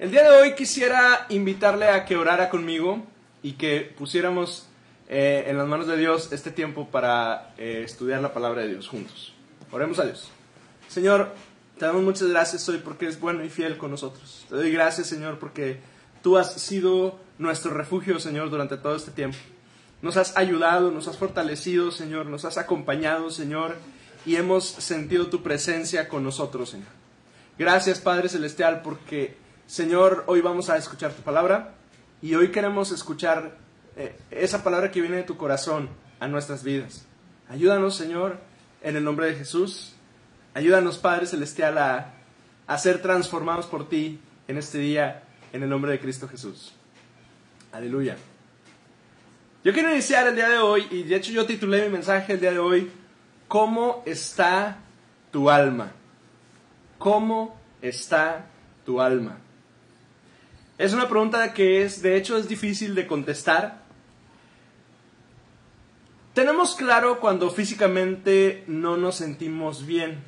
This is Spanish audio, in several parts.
El día de hoy quisiera invitarle a que orara conmigo y que pusiéramos eh, en las manos de Dios este tiempo para eh, estudiar la palabra de Dios juntos. Oremos a Dios. Señor, te damos muchas gracias hoy porque es bueno y fiel con nosotros. Te doy gracias, Señor, porque tú has sido nuestro refugio, Señor, durante todo este tiempo. Nos has ayudado, nos has fortalecido, Señor, nos has acompañado, Señor, y hemos sentido tu presencia con nosotros, Señor. Gracias, Padre Celestial, porque, Señor, hoy vamos a escuchar tu palabra y hoy queremos escuchar eh, esa palabra que viene de tu corazón a nuestras vidas. Ayúdanos, Señor, en el nombre de Jesús. Ayúdanos, Padre Celestial, a, a ser transformados por ti en este día, en el nombre de Cristo Jesús. Aleluya. Yo quiero iniciar el día de hoy, y de hecho yo titulé mi mensaje el día de hoy, ¿Cómo está tu alma? ¿Cómo está tu alma? Es una pregunta que es, de hecho, es difícil de contestar. Tenemos claro cuando físicamente no nos sentimos bien.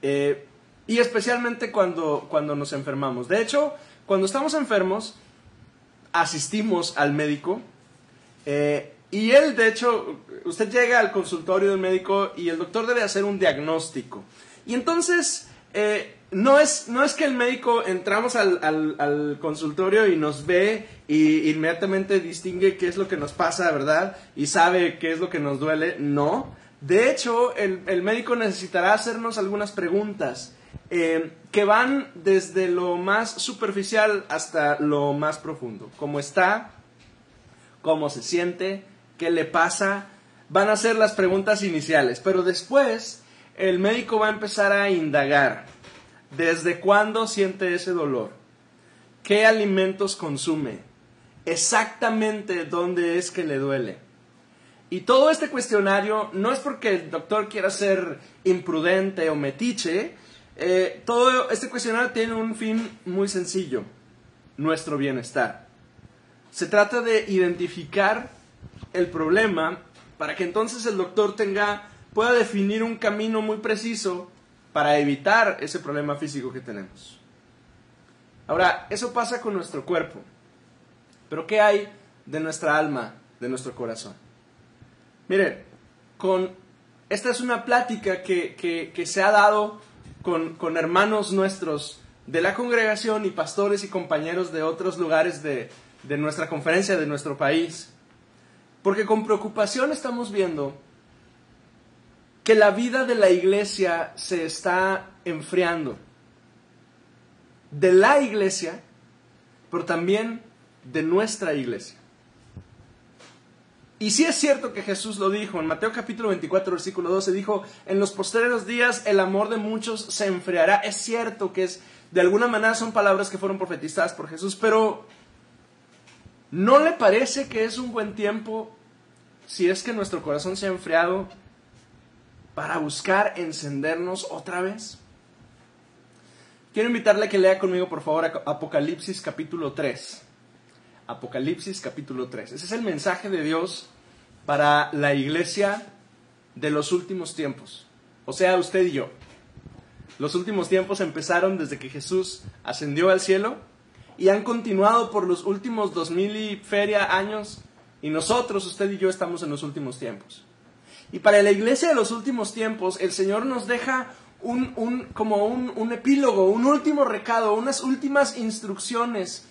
Eh, y especialmente cuando, cuando nos enfermamos. De hecho, cuando estamos enfermos, asistimos al médico. Eh, y él, de hecho, usted llega al consultorio del médico y el doctor debe hacer un diagnóstico. Y entonces, eh, no, es, no es que el médico entramos al, al, consultorio y nos ve y inmediatamente distingue qué es lo que nos pasa, ¿verdad? Y sabe qué es lo que nos duele. No. De hecho, el, médico necesitará hacernos algunas preguntas. Eh, que van desde lo más superficial hasta lo más profundo. ¿Cómo está? ¿Cómo se siente? ¿Qué le pasa? Van a ser las preguntas iniciales, pero después el médico va a empezar a indagar. ¿Desde cuándo siente ese dolor? ¿Qué alimentos consume? Exactamente dónde es que le duele. Y todo este cuestionario no es porque el doctor quiera ser imprudente o metiche, eh, todo este cuestionario tiene un fin muy sencillo, nuestro bienestar. Se trata de identificar el problema para que entonces el doctor tenga, pueda definir un camino muy preciso para evitar ese problema físico que tenemos. Ahora, eso pasa con nuestro cuerpo, pero ¿qué hay de nuestra alma, de nuestro corazón? Miren, esta es una plática que, se ha dado con, hermanos nuestros de la congregación y pastores y compañeros de otros lugares de nuestra conferencia, de nuestro país. Porque con preocupación estamos viendo que la vida de la iglesia se está enfriando. De la iglesia, pero también de nuestra iglesia. Y sí es cierto que Jesús lo dijo, en Mateo capítulo 24, versículo 12, dijo, en los posteriores días el amor de muchos se enfriará. Es cierto que es, de alguna manera son palabras que fueron profetizadas por Jesús, pero ¿no le parece que es un buen tiempo si es que nuestro corazón se ha enfriado para buscar encendernos otra vez? Quiero invitarle a que lea conmigo, por favor, Apocalipsis capítulo 3. Apocalipsis capítulo 3. Ese es el mensaje de Dios para la iglesia de los últimos tiempos. O sea, usted y yo. Los últimos tiempos empezaron desde que Jesús ascendió al cielo y han continuado por los últimos dos mil y feria años y nosotros, usted y yo, estamos en los últimos tiempos. Y para la iglesia de los últimos tiempos, el Señor nos deja un, un como un, un epílogo, un último recado, unas últimas instrucciones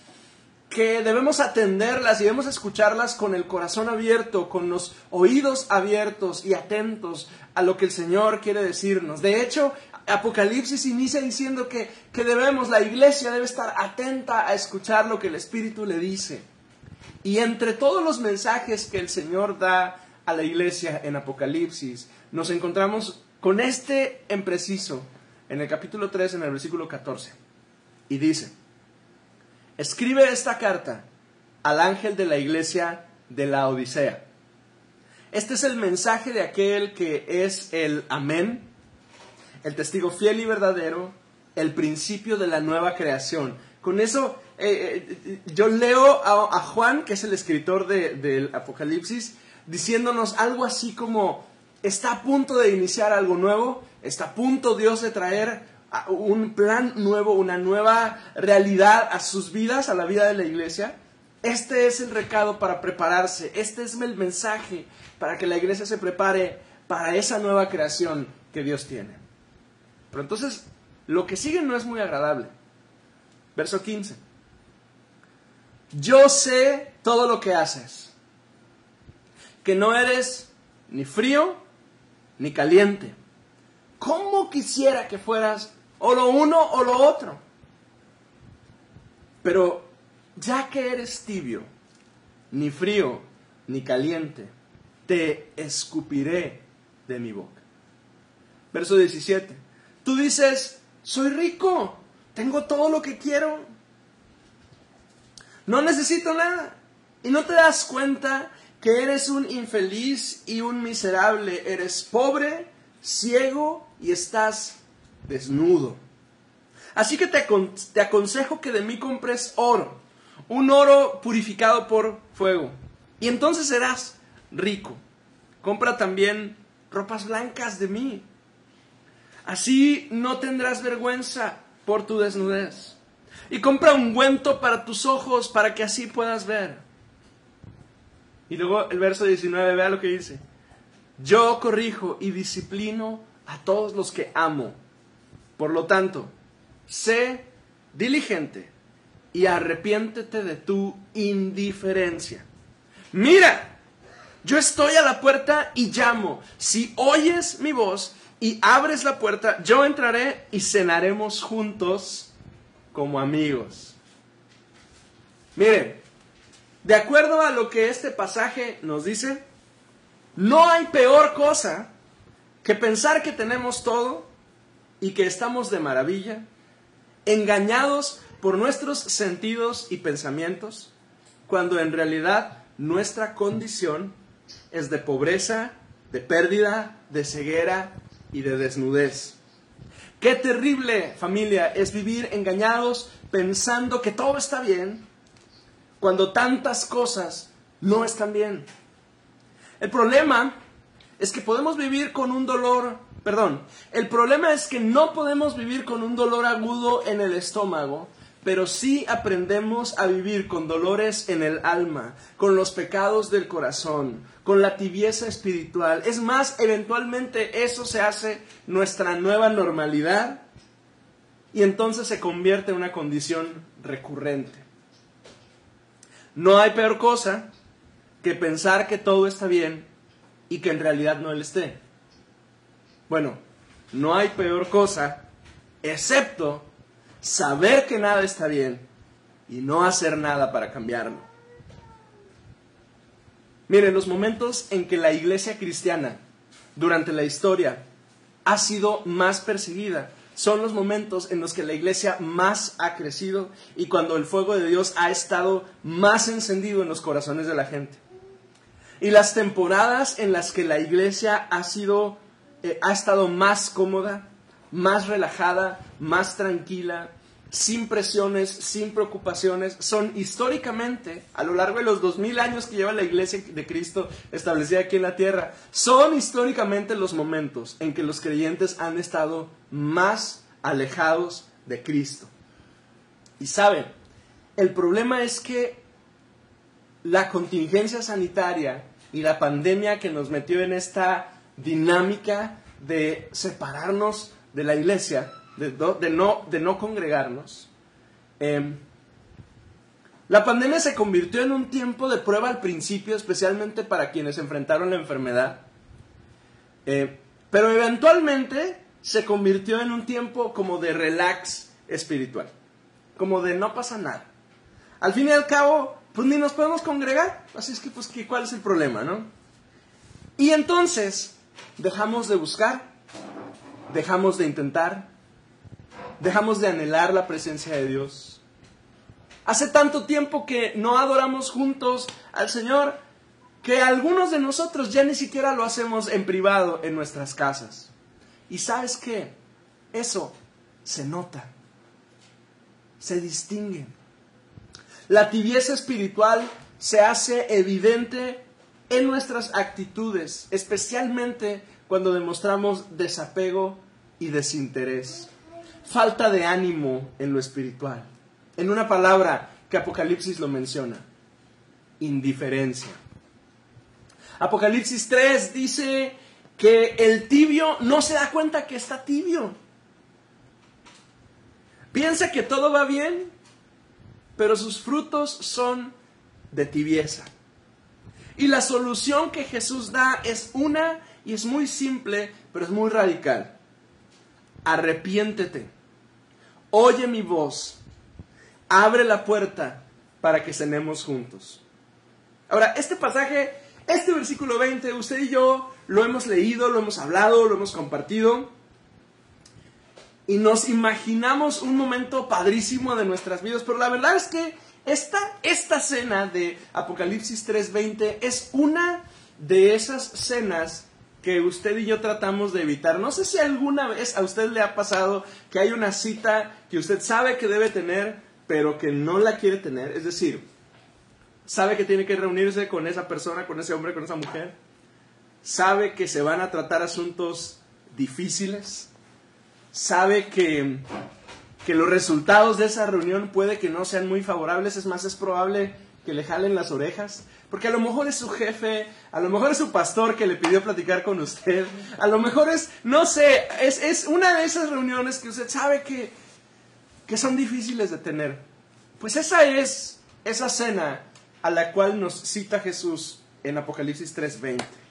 que debemos atenderlas y debemos escucharlas con el corazón abierto, con los oídos abiertos y atentos a lo que el Señor quiere decirnos. De hecho, Apocalipsis inicia diciendo que, que debemos, la iglesia debe estar atenta a escuchar lo que el Espíritu le dice. Y entre todos los mensajes que el Señor da a la iglesia en Apocalipsis, nos encontramos con este en preciso, en el capítulo 3, en el versículo 14. Y dice, escribe esta carta al ángel de la iglesia de la Odisea. Este es el mensaje de aquel que es el amén, el testigo fiel y verdadero, el principio de la nueva creación. Con eso eh, eh, yo leo a, Juan, que es el escritor del Apocalipsis, diciéndonos algo así como, está a punto de iniciar algo nuevo, está a punto Dios de traer un plan nuevo, una nueva realidad a sus vidas, a la vida de la iglesia, este es el recado para prepararse, este es el mensaje para que la iglesia se prepare para esa nueva creación que Dios tiene. Pero entonces, lo que sigue no es muy agradable. Verso 15. Yo sé todo lo que haces, que no eres ni frío ni caliente. ¿Cómo quisiera que fueras o lo uno o lo otro? Pero ya que eres tibio, ni frío ni caliente, te escupiré de mi boca. Verso 17. Tú dices, soy rico, tengo todo lo que quiero, no necesito nada. Y no te das cuenta que eres un infeliz y un miserable, eres pobre, ciego y estás desnudo. Así que te, aconsejo que de mí compres oro, un oro purificado por fuego, y entonces serás rico. Compra también ropas blancas de mí. Así no tendrás vergüenza por tu desnudez. Y compra un ungüento para tus ojos para que así puedas ver. Y luego el verso 19, vea lo que dice. Yo corrijo y disciplino a todos los que amo. Por lo tanto, sé diligente y arrepiéntete de tu indiferencia. Mira, yo estoy a la puerta y llamo. Si oyes mi voz y abres la puerta, yo entraré y cenaremos juntos como amigos. Miren, de acuerdo a lo que este pasaje nos dice, no hay peor cosa que pensar que tenemos todo y que estamos de maravilla, engañados por nuestros sentidos y pensamientos, cuando en realidad nuestra condición es de pobreza, de pérdida, de ceguera y de desnudez. Qué terrible familia es vivir engañados pensando que todo está bien cuando tantas cosas no están bien. El problema es que podemos vivir con un dolor, perdón, el problema es que no podemos vivir con un dolor agudo en el estómago, pero sí aprendemos a vivir con dolores en el alma, con los pecados del corazón, con la tibieza espiritual. Es más, eventualmente eso se hace nuestra nueva normalidad y entonces se convierte en una condición recurrente. No hay peor cosa que pensar que todo está bien y que en realidad no lo esté. Bueno, no hay peor cosa excepto saber que nada está bien y no hacer nada para cambiarlo. Miren, los momentos en que la iglesia cristiana durante la historia ha sido más perseguida son los momentos en los que la iglesia más ha crecido y cuando el fuego de Dios ha estado más encendido en los corazones de la gente. Y las temporadas en las que la iglesia ha sido eh, ha estado más cómoda, más relajada, más tranquila, sin presiones, sin preocupaciones, son históricamente, a lo largo de los dos mil años que lleva la iglesia de Cristo establecida aquí en la tierra, son históricamente los momentos en que los creyentes han estado más alejados de Cristo. Y saben, el problema es que la contingencia sanitaria y la pandemia que nos metió en esta dinámica de separarnos de la iglesia, de, no, de no congregarnos, em, la pandemia se convirtió en un tiempo de prueba al principio, especialmente para quienes enfrentaron la enfermedad, eh, pero eventualmente se convirtió en un tiempo como de relax espiritual, como de no pasa nada. Al fin y al cabo, pues ni nos podemos congregar, así es que pues ¿cuál es el problema, no? Y entonces dejamos de buscar, dejamos de intentar, dejamos de anhelar la presencia de Dios. Hace tanto tiempo que no adoramos juntos al Señor que algunos de nosotros ya ni siquiera lo hacemos en privado en nuestras casas. Y sabes qué? Eso se nota, se distingue. La tibieza espiritual se hace evidente en nuestras actitudes, especialmente cuando demostramos desapego y desinterés. falta de ánimo en lo espiritual. En una palabra que Apocalipsis lo menciona, indiferencia. Apocalipsis 3 dice que el tibio no se da cuenta que está tibio. Piensa que todo va bien, pero sus frutos son de tibieza. Y la solución que Jesús da es una y es muy simple, pero es muy radical. Arrepiéntete. Oye mi voz. Abre la puerta para que cenemos juntos. Ahora, este pasaje, este versículo 20, usted y yo lo hemos leído, lo hemos hablado, lo hemos compartido. Y nos imaginamos un momento padrísimo de nuestras vidas, pero la verdad es que esta, esta cena de Apocalipsis 3:20 es una de esas cenas que usted y yo tratamos de evitar. No sé si alguna vez a usted le ha pasado que hay una cita que usted sabe que debe tener, pero que no la quiere tener. Es decir, sabe que tiene que reunirse con esa persona, con ese hombre, con esa mujer. Sabe que se van a tratar asuntos difíciles. Sabe que, que los resultados de esa reunión puede que no sean muy favorables. Es más, es probable que le jalen las orejas. Porque a lo mejor es su jefe, a lo mejor es su pastor que le pidió platicar con usted, a lo mejor es, no sé, es, es una de esas reuniones que usted sabe que, que son difíciles de tener. Pues esa es esa cena a la cual nos cita Jesús en Apocalipsis 3:20.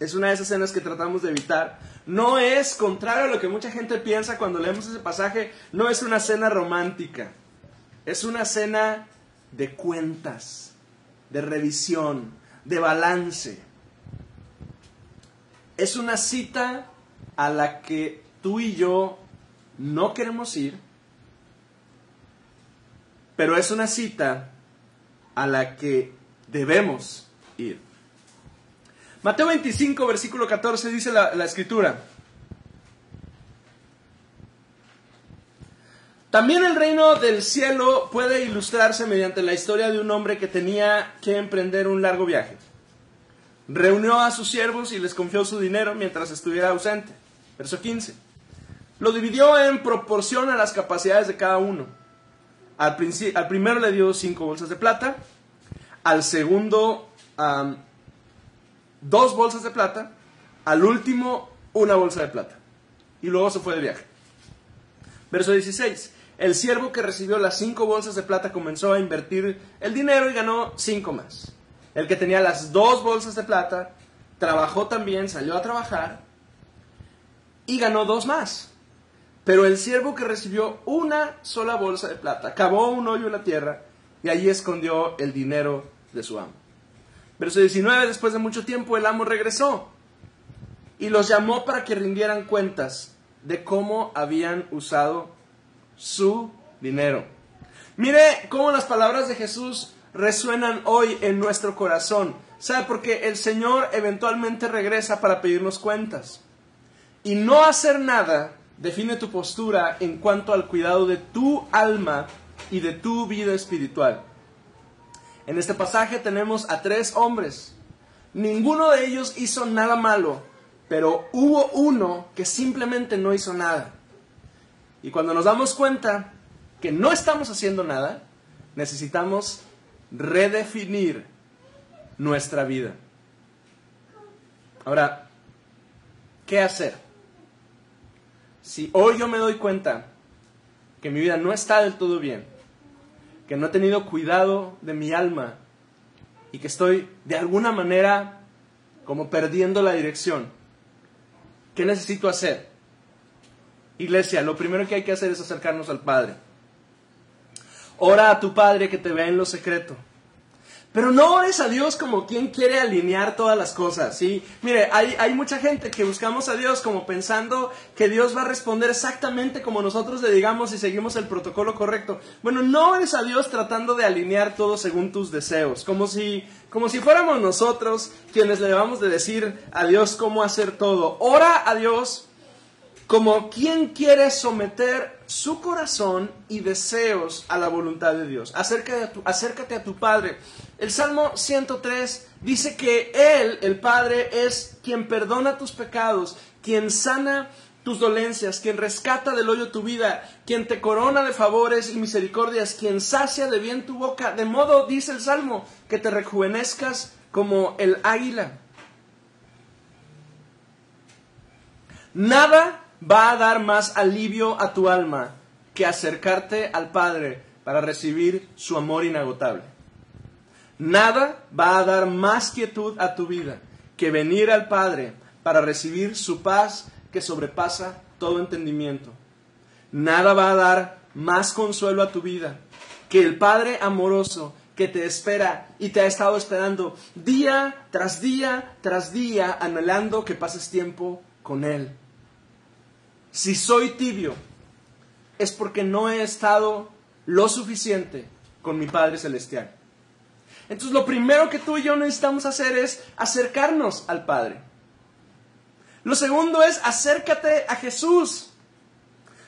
Es una de esas escenas que tratamos de evitar. No es, contrario a lo que mucha gente piensa cuando leemos ese pasaje, no es una cena romántica. Es una cena de cuentas, de revisión, de balance. Es una cita a la que tú y yo no queremos ir, pero es una cita a la que debemos ir. Mateo 25, versículo 14 dice la, la escritura. También el reino del cielo puede ilustrarse mediante la historia de un hombre que tenía que emprender un largo viaje. Reunió a sus siervos y les confió su dinero mientras estuviera ausente. Verso 15. Lo dividió en proporción a las capacidades de cada uno. Al, al primero le dio cinco bolsas de plata, al segundo dos bolsas de plata, al último una bolsa de plata. Y luego se fue de viaje. Verso 16. El siervo que recibió las cinco bolsas de plata comenzó a invertir el dinero y ganó cinco más. El que tenía las dos bolsas de plata trabajó también, salió a trabajar y ganó dos más. Pero el siervo que recibió una sola bolsa de plata cavó un hoyo en la tierra y allí escondió el dinero de su amo. Verso 19, después de mucho tiempo el amo regresó y los llamó para que rindieran cuentas de cómo habían usado su dinero. Mire cómo las palabras de Jesús resuenan hoy en nuestro corazón. ¿Sabe? Porque el Señor eventualmente regresa para pedirnos cuentas. Y no hacer nada define tu postura en cuanto al cuidado de tu alma y de tu vida espiritual. En este pasaje tenemos a tres hombres. Ninguno de ellos hizo nada malo, pero hubo uno que simplemente no hizo nada. Y cuando nos damos cuenta que no estamos haciendo nada, necesitamos redefinir nuestra vida. Ahora, ¿qué hacer? si hoy yo me doy cuenta que mi vida no está del todo bien, que no he tenido cuidado de mi alma y que estoy de alguna manera como perdiendo la dirección, ¿qué necesito hacer? Iglesia, lo primero que hay que hacer es acercarnos al Padre. Ora a tu Padre que te vea en lo secreto. Pero no ores a Dios como quien quiere alinear todas las cosas, ¿sí? Mire, hay, hay, mucha gente que buscamos a Dios como pensando que Dios va a responder exactamente como nosotros le digamos si seguimos el protocolo correcto. Bueno, no ores a Dios tratando de alinear todo según tus deseos, como si, como si fuéramos nosotros quienes le debamos de decir a Dios cómo hacer todo. Ora a Dios como quien quiere someter su corazón y deseos a la voluntad de Dios. Acércate a tu, acércate tu Padre. El Salmo 103 dice que Él, el Padre, es quien perdona tus pecados, quien sana tus dolencias, quien rescata del hoyo tu vida, quien te corona de favores y misericordias, quien sacia de bien tu boca, de modo, dice el Salmo, que te rejuvenezcas como el águila. Nada va a dar más alivio a tu alma que acercarte al Padre para recibir su amor inagotable. Nada va a dar más quietud a tu vida que venir al Padre para recibir su paz que sobrepasa todo entendimiento. Nada va a dar más consuelo a tu vida que el Padre amoroso que te espera y te ha estado esperando día tras día tras día, anhelando que pases tiempo con Él. Si soy tibio, es porque no he estado lo suficiente con mi Padre Celestial. Entonces lo primero que tú y yo necesitamos hacer es acercarnos al Padre. Lo segundo es acércate a Jesús.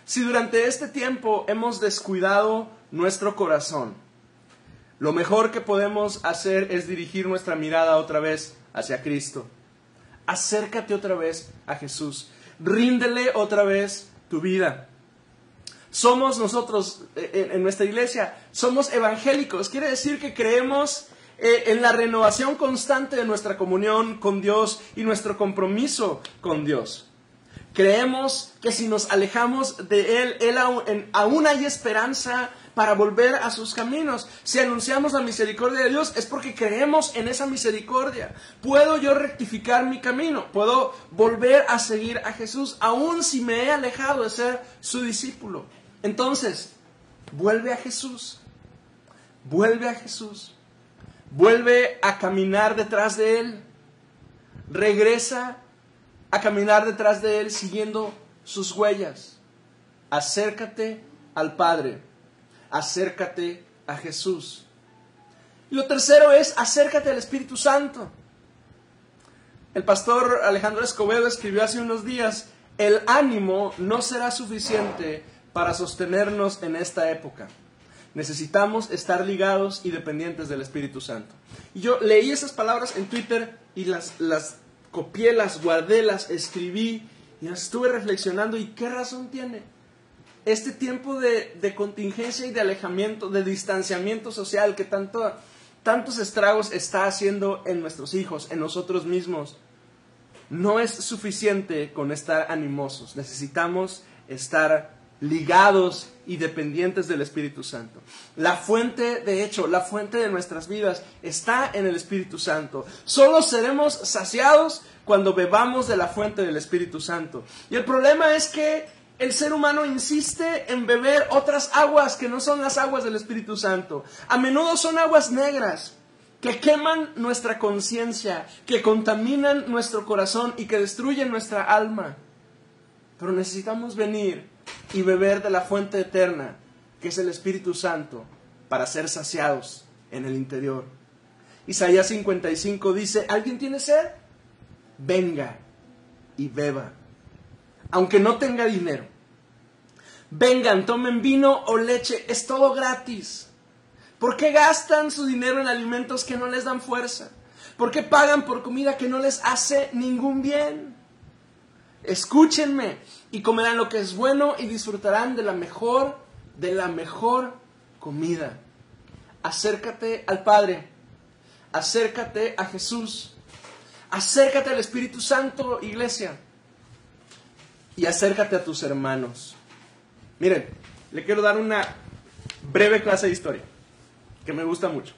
Si durante este tiempo hemos descuidado nuestro corazón, lo mejor que podemos hacer es dirigir nuestra mirada otra vez hacia Cristo. Acércate otra vez a Jesús. Ríndele otra vez tu vida. Somos nosotros eh, en nuestra iglesia, somos evangélicos. Quiere decir que creemos eh, en la renovación constante de nuestra comunión con Dios y nuestro compromiso con Dios. Creemos que si nos alejamos de Él aún, hay esperanza para volver a sus caminos. Si anunciamos la misericordia de Dios es porque creemos en esa misericordia. Puedo yo rectificar mi camino, puedo volver a seguir a Jesús, aun si me he alejado de ser su discípulo. Entonces, vuelve a Jesús, vuelve a Jesús, vuelve a caminar detrás de Él, regresa a caminar detrás de Él siguiendo sus huellas. Acércate al Padre, acércate a Jesús. Y lo tercero es acércate al Espíritu Santo. El pastor Alejandro Escobedo escribió hace unos días, el ánimo no será suficiente para sostenernos en esta época. Necesitamos estar ligados y dependientes del Espíritu Santo. Y yo leí esas palabras en Twitter y las, las copié, las guardé, las escribí y estuve reflexionando. ¿Y qué razón tiene? Este tiempo de, de contingencia y de alejamiento, de distanciamiento social que tanto, tantos estragos está haciendo en nuestros hijos, en nosotros mismos, no es suficiente con estar animosos. Necesitamos estar ligados y dependientes del Espíritu Santo. La fuente, de hecho, la fuente de nuestras vidas está en el Espíritu Santo. Solo seremos saciados cuando bebamos de la fuente del Espíritu Santo. Y el problema es que el ser humano insiste en beber otras aguas que no son las aguas del Espíritu Santo. A menudo son aguas negras que queman nuestra conciencia, que contaminan nuestro corazón y que destruyen nuestra alma. Pero necesitamos venir y beber de la fuente eterna, que es el Espíritu Santo, para ser saciados en el interior. Isaías 55 dice, ¿alguien tiene sed? Venga y beba, aunque no tenga dinero. Vengan, tomen vino o leche, es todo gratis. ¿Por qué gastan su dinero en alimentos que no les dan fuerza? ¿Por qué pagan por comida que no les hace ningún bien? Escúchenme y comerán lo que es bueno y disfrutarán de la mejor, de la mejor comida. Acércate al Padre, acércate a Jesús, acércate al Espíritu Santo, iglesia, y acércate a tus hermanos. Miren, le quiero dar una breve clase de historia, que me gusta mucho.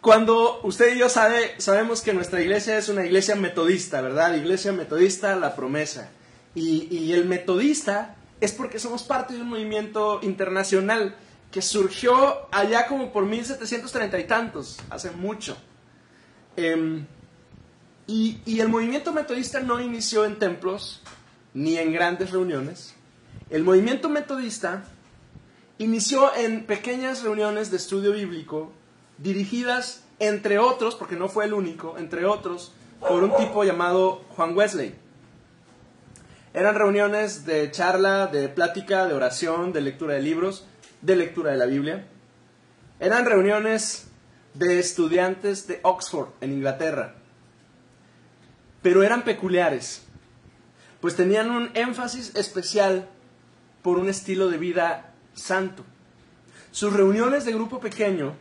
Cuando usted y yo sabe, sabemos que nuestra iglesia es una iglesia metodista, ¿verdad? Iglesia metodista, la promesa. Y, el metodista es porque somos parte de un movimiento internacional que surgió allá como por 1730 y tantos, hace mucho. Em, y, el movimiento metodista no inició en templos ni en grandes reuniones. El movimiento metodista inició en pequeñas reuniones de estudio bíblico dirigidas, entre otros, porque no fue el único, entre otros, por un tipo llamado Juan Wesley. Eran reuniones de charla, de plática, de oración, de lectura de libros, de lectura de la Biblia. Eran reuniones de estudiantes de Oxford, en Inglaterra. Pero eran peculiares, pues tenían un énfasis especial por un estilo de vida santo. Sus reuniones de grupo pequeño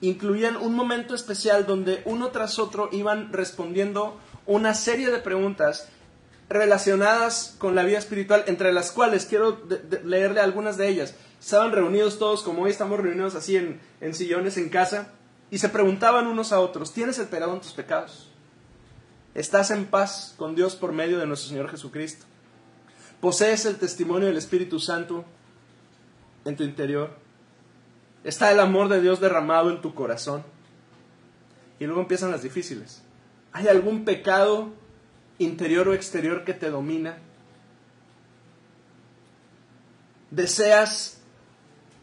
incluían un momento especial donde uno tras otro iban respondiendo una serie de preguntas relacionadas con la vida espiritual, entre las cuales quiero leerle algunas de ellas. Estaban reunidos todos, como hoy estamos reunidos así en, en sillones en casa, y se preguntaban unos a otros, ¿tienes el perdón de tus pecados? ¿Estás en paz con Dios por medio de nuestro Señor Jesucristo? ¿Posees el testimonio del Espíritu Santo en tu interior? ¿Está el amor de Dios derramado en tu corazón? Y luego empiezan las difíciles. ¿Hay algún pecado interior o exterior que te domina? ¿Deseas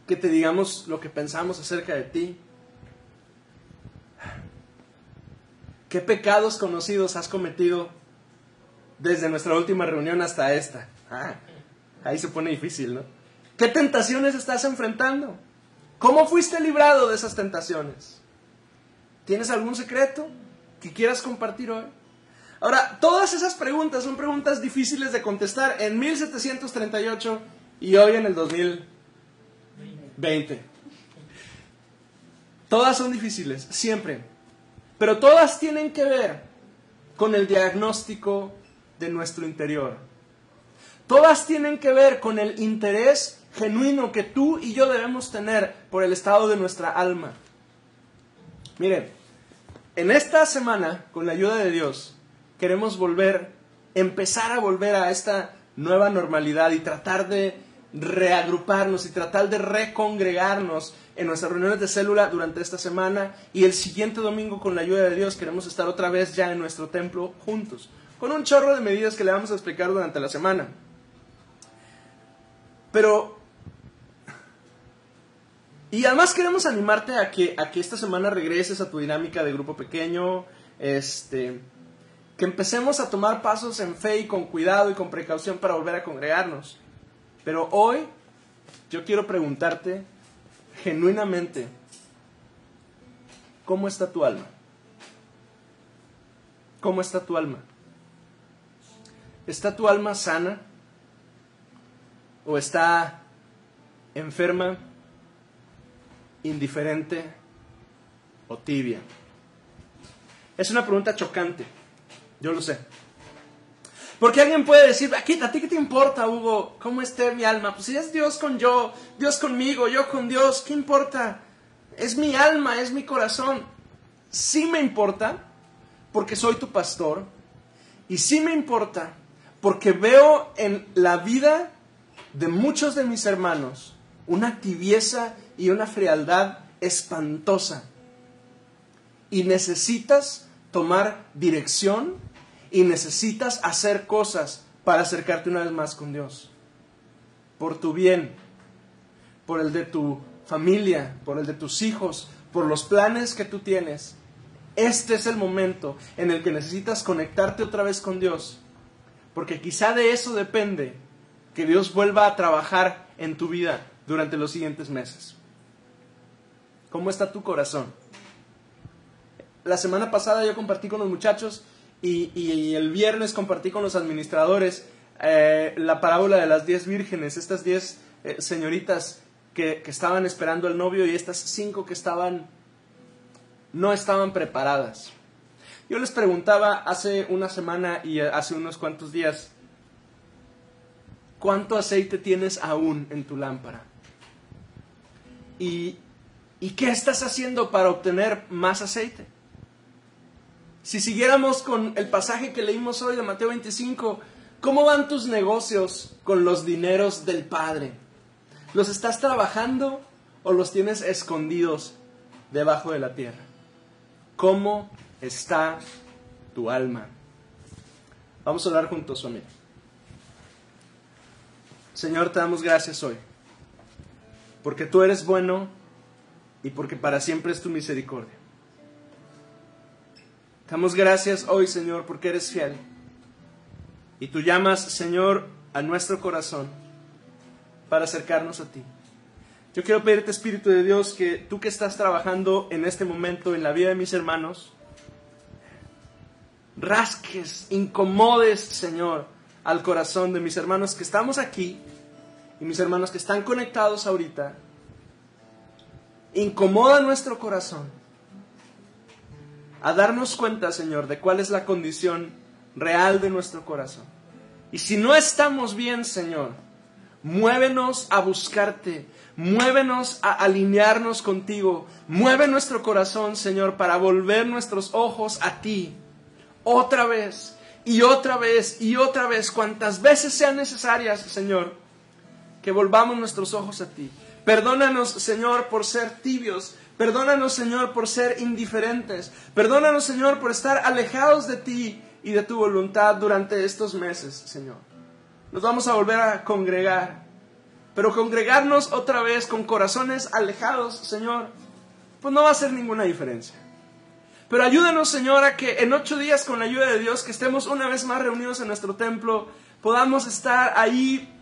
que te digamos lo que pensamos acerca de ti? ¿Qué pecados conocidos has cometido desde nuestra última reunión hasta esta? Ah, ahí se pone difícil, ¿no? ¿Qué tentaciones estás enfrentando? ¿Cómo fuiste librado de esas tentaciones? ¿Tienes algún secreto que quieras compartir hoy? Ahora, todas esas preguntas son preguntas difíciles de contestar en 1738 y hoy en el 2020. Todas son difíciles, siempre. Pero todas tienen que ver con el diagnóstico de nuestro interior. Todas tienen que ver con el interés genuino que tú y yo debemos tener por el estado de nuestra alma. Miren, en esta semana, con la ayuda de Dios, queremos volver, empezar a volver a esta nueva normalidad y tratar de reagruparnos y tratar de recongregarnos en nuestras reuniones de célula durante esta semana y el siguiente domingo con la ayuda de Dios queremos estar otra vez ya en nuestro templo juntos, con un chorro de medidas que le vamos a explicar durante la semana. Pero y además queremos animarte a que, a que esta semana regreses a tu dinámica de grupo pequeño, este, que empecemos a tomar pasos en fe y con cuidado y con precaución para volver a congregarnos. Pero hoy yo quiero preguntarte genuinamente, ¿cómo está tu alma? ¿Cómo está tu alma? ¿Está tu alma sana? ¿O está enferma, indiferente o tibia? Es una pregunta chocante, yo lo sé. Porque alguien puede decir, ¿a ti, ¿a ti qué te importa, Hugo? ¿Cómo esté mi alma? Pues si es Dios con yo, Dios conmigo, yo con Dios, ¿qué importa? Es mi alma, es mi corazón. Sí me importa porque soy tu pastor. Y sí me importa porque veo en la vida de muchos de mis hermanos una tibieza y una frialdad espantosa. Y necesitas tomar dirección y necesitas hacer cosas para acercarte una vez más con Dios. Por tu bien, por el de tu familia, por el de tus hijos, por los planes que tú tienes. Este es el momento en el que necesitas conectarte otra vez con Dios. Porque quizá de eso depende que Dios vuelva a trabajar en tu vida durante los siguientes meses. ¿Cómo está tu corazón? La semana pasada yo compartí con los muchachos y, el viernes compartí con los administradores eh, la parábola de las diez vírgenes, estas diez eh, señoritas que, estaban esperando al novio y estas cinco que estaban no estaban preparadas. Yo les preguntaba hace una semana y hace unos cuantos días, ¿cuánto aceite tienes aún en tu lámpara? ¿Y, y qué estás haciendo para obtener más aceite? Si siguiéramos con el pasaje que leímos hoy de Mateo 25, ¿cómo van tus negocios con los dineros del Padre? ¿Los estás trabajando o los tienes escondidos debajo de la tierra? ¿Cómo está tu alma? Vamos a hablar juntos, amigo. Señor, te damos gracias hoy, porque tú eres bueno y porque para siempre es tu misericordia. Damos gracias hoy, Señor, porque eres fiel. Y tú llamas, Señor, a nuestro corazón para acercarnos a ti. Yo quiero pedirte, Espíritu de Dios, que tú que estás trabajando en este momento en la vida de mis hermanos, rasques, incomodes, Señor, al corazón de mis hermanos que estamos aquí y mis hermanos que están conectados ahorita. Incomoda nuestro corazón a darnos cuenta, Señor, de cuál es la condición real de nuestro corazón. Y si no estamos bien, Señor, muévenos a buscarte, muévenos a alinearnos contigo, mueve nuestro corazón, Señor, para volver nuestros ojos a ti, otra vez y otra vez y otra vez, cuantas veces sean necesarias, Señor, que volvamos nuestros ojos a ti. Perdónanos, Señor, por ser tibios. Perdónanos, Señor, por ser indiferentes. Perdónanos, Señor, por estar alejados de ti y de tu voluntad durante estos meses, Señor. Nos vamos a volver a congregar. Pero congregarnos otra vez con corazones alejados, Señor, pues no va a hacer ninguna diferencia. Pero ayúdanos, Señor, a que en ocho días, con la ayuda de Dios, que estemos una vez más reunidos en nuestro templo, podamos estar ahí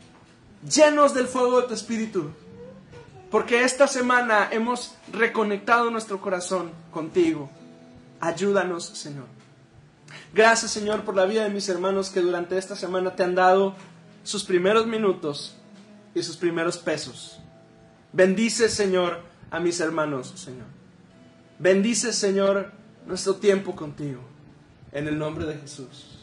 llenos del fuego de tu Espíritu. Porque esta semana hemos reconectado nuestro corazón contigo. Ayúdanos, Señor. Gracias, Señor, por la vida de mis hermanos que durante esta semana te han dado sus primeros minutos y sus primeros pesos. Bendice, Señor, a mis hermanos, Señor. Bendice, Señor, nuestro tiempo contigo. En el nombre de Jesús.